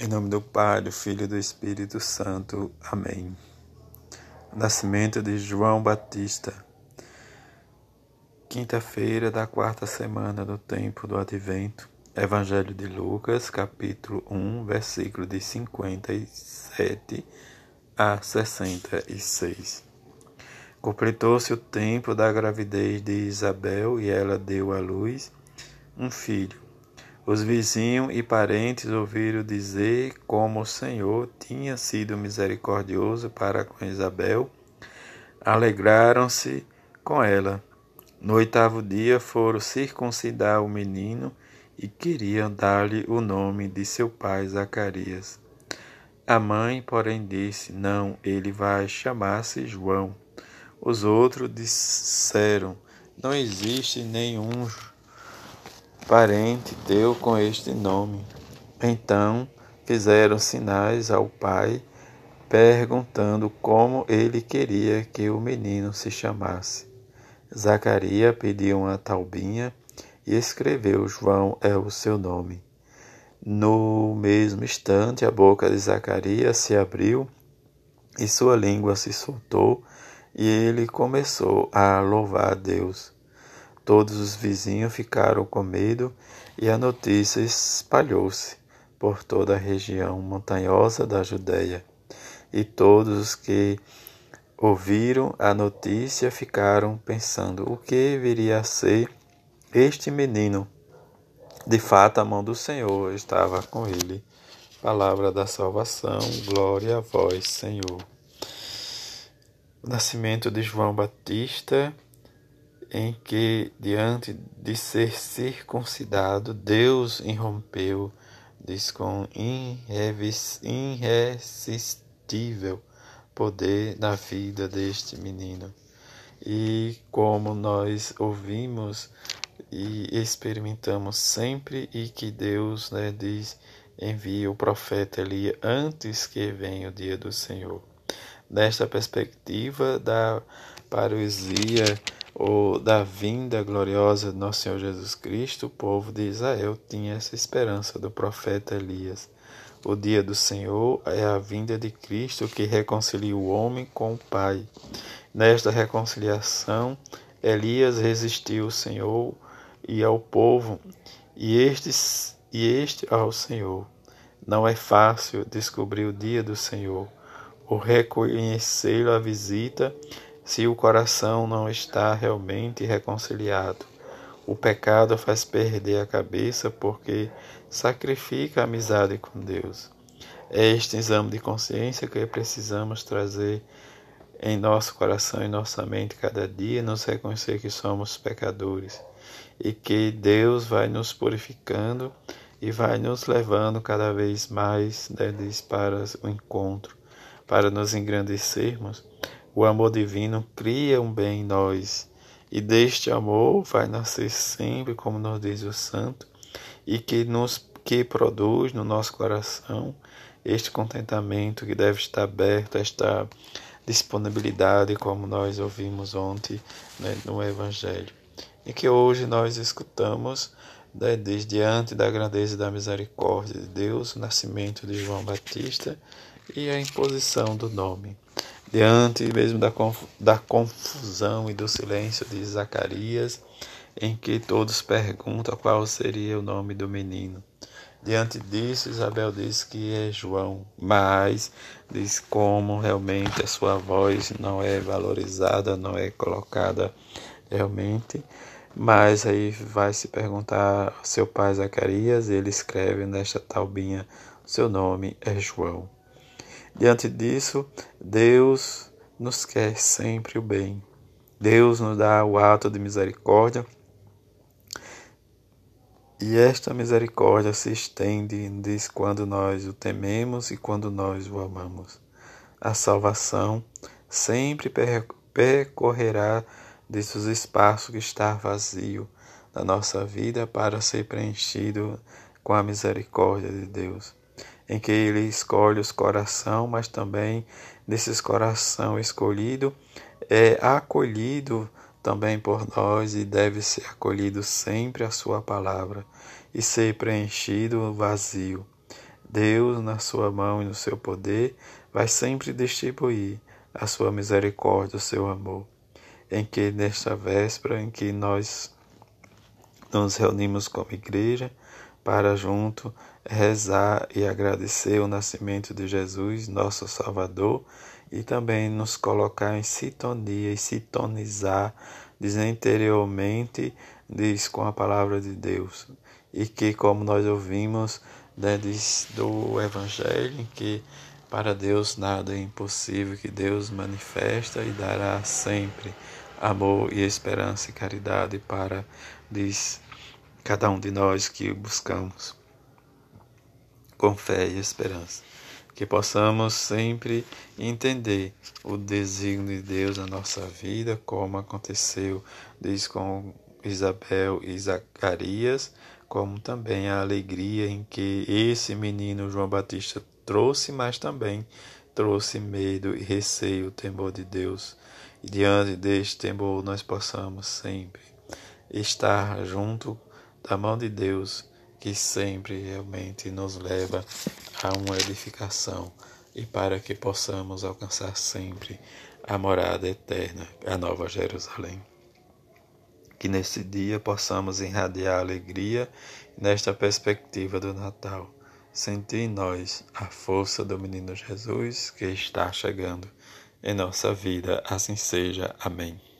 Em nome do Pai, do Filho e do Espírito Santo. Amém. Nascimento de João Batista. Quinta-feira da quarta semana do tempo do Advento. Evangelho de Lucas, capítulo 1, versículo de 57 a 66. Completou-se o tempo da gravidez de Isabel e ela deu à luz um filho os vizinhos e parentes ouviram dizer como o Senhor tinha sido misericordioso para com Isabel. Alegraram-se com ela. No oitavo dia foram circuncidar o menino e queriam dar-lhe o nome de seu pai Zacarias. A mãe, porém, disse: Não, ele vai chamar-se João. Os outros disseram: Não existe nenhum parente deu com este nome. Então fizeram sinais ao pai, perguntando como ele queria que o menino se chamasse. Zacarias pediu uma taubinha e escreveu: João é o seu nome. No mesmo instante, a boca de Zacarias se abriu e sua língua se soltou, e ele começou a louvar a Deus. Todos os vizinhos ficaram com medo e a notícia espalhou-se por toda a região montanhosa da Judéia. E todos os que ouviram a notícia ficaram pensando: o que viria a ser este menino? De fato, a mão do Senhor estava com ele. Palavra da salvação, glória a vós, Senhor. O nascimento de João Batista em que, diante de ser circuncidado, Deus irrompeu, diz com irresistível poder na vida deste menino. E como nós ouvimos e experimentamos sempre, e que Deus né, diz, envia o profeta Elias antes que venha o dia do Senhor. Nesta perspectiva da parousia ou da vinda gloriosa de nosso Senhor Jesus Cristo, o povo de Israel tinha essa esperança do profeta Elias. O dia do Senhor é a vinda de Cristo que reconcilia o homem com o Pai. Nesta reconciliação, Elias resistiu ao Senhor e ao povo, e este, e este ao Senhor. Não é fácil descobrir o dia do Senhor, ou reconhecê-lo à visita se o coração não está realmente reconciliado. O pecado faz perder a cabeça porque sacrifica a amizade com Deus. É este exame de consciência que precisamos trazer em nosso coração e nossa mente cada dia, nos reconhecer que somos pecadores e que Deus vai nos purificando e vai nos levando cada vez mais né, para o encontro, para nos engrandecermos o amor divino cria um bem em nós, e deste amor vai nascer sempre, como nos diz o santo, e que nos que produz no nosso coração este contentamento que deve estar aberto, esta disponibilidade, como nós ouvimos ontem né, no Evangelho. E que hoje nós escutamos, né, desde diante da grandeza e da misericórdia de Deus, o nascimento de João Batista e a imposição do nome diante mesmo da, da confusão e do silêncio de Zacarias, em que todos perguntam qual seria o nome do menino. Diante disso, Isabel diz que é João, mas diz como realmente a sua voz não é valorizada, não é colocada realmente. Mas aí vai se perguntar ao seu pai Zacarias, ele escreve nesta taubinha: seu nome é João. Diante disso, Deus nos quer sempre o bem. Deus nos dá o ato de misericórdia e esta misericórdia se estende diz, quando nós o tememos e quando nós o amamos. A salvação sempre percorrerá desses espaços que está vazio na nossa vida para ser preenchido com a misericórdia de Deus em que ele escolhe os coração, mas também nesses coração escolhido é acolhido também por nós e deve ser acolhido sempre a sua palavra e ser preenchido o vazio. Deus, na sua mão e no seu poder, vai sempre distribuir a sua misericórdia, o seu amor. Em que nesta véspera em que nós nos reunimos como igreja para junto rezar e agradecer o nascimento de Jesus, nosso Salvador, e também nos colocar em sintonia e sintonizar desinteriormente diz com a palavra de Deus. E que como nós ouvimos né, diz do Evangelho que para Deus nada é impossível que Deus manifesta e dará sempre amor e esperança e caridade para diz cada um de nós que buscamos com fé e esperança. Que possamos sempre entender o desígnio de Deus na nossa vida, como aconteceu diz com Isabel e Zacarias, como também a alegria em que esse menino João Batista trouxe, mas também trouxe medo e receio, o temor de Deus. E diante deste temor nós possamos sempre estar junto da mão de Deus que sempre realmente nos leva a uma edificação e para que possamos alcançar sempre a morada eterna, a Nova Jerusalém. Que nesse dia possamos irradiar alegria nesta perspectiva do Natal, sentir em nós a força do menino Jesus que está chegando em nossa vida. Assim seja. Amém.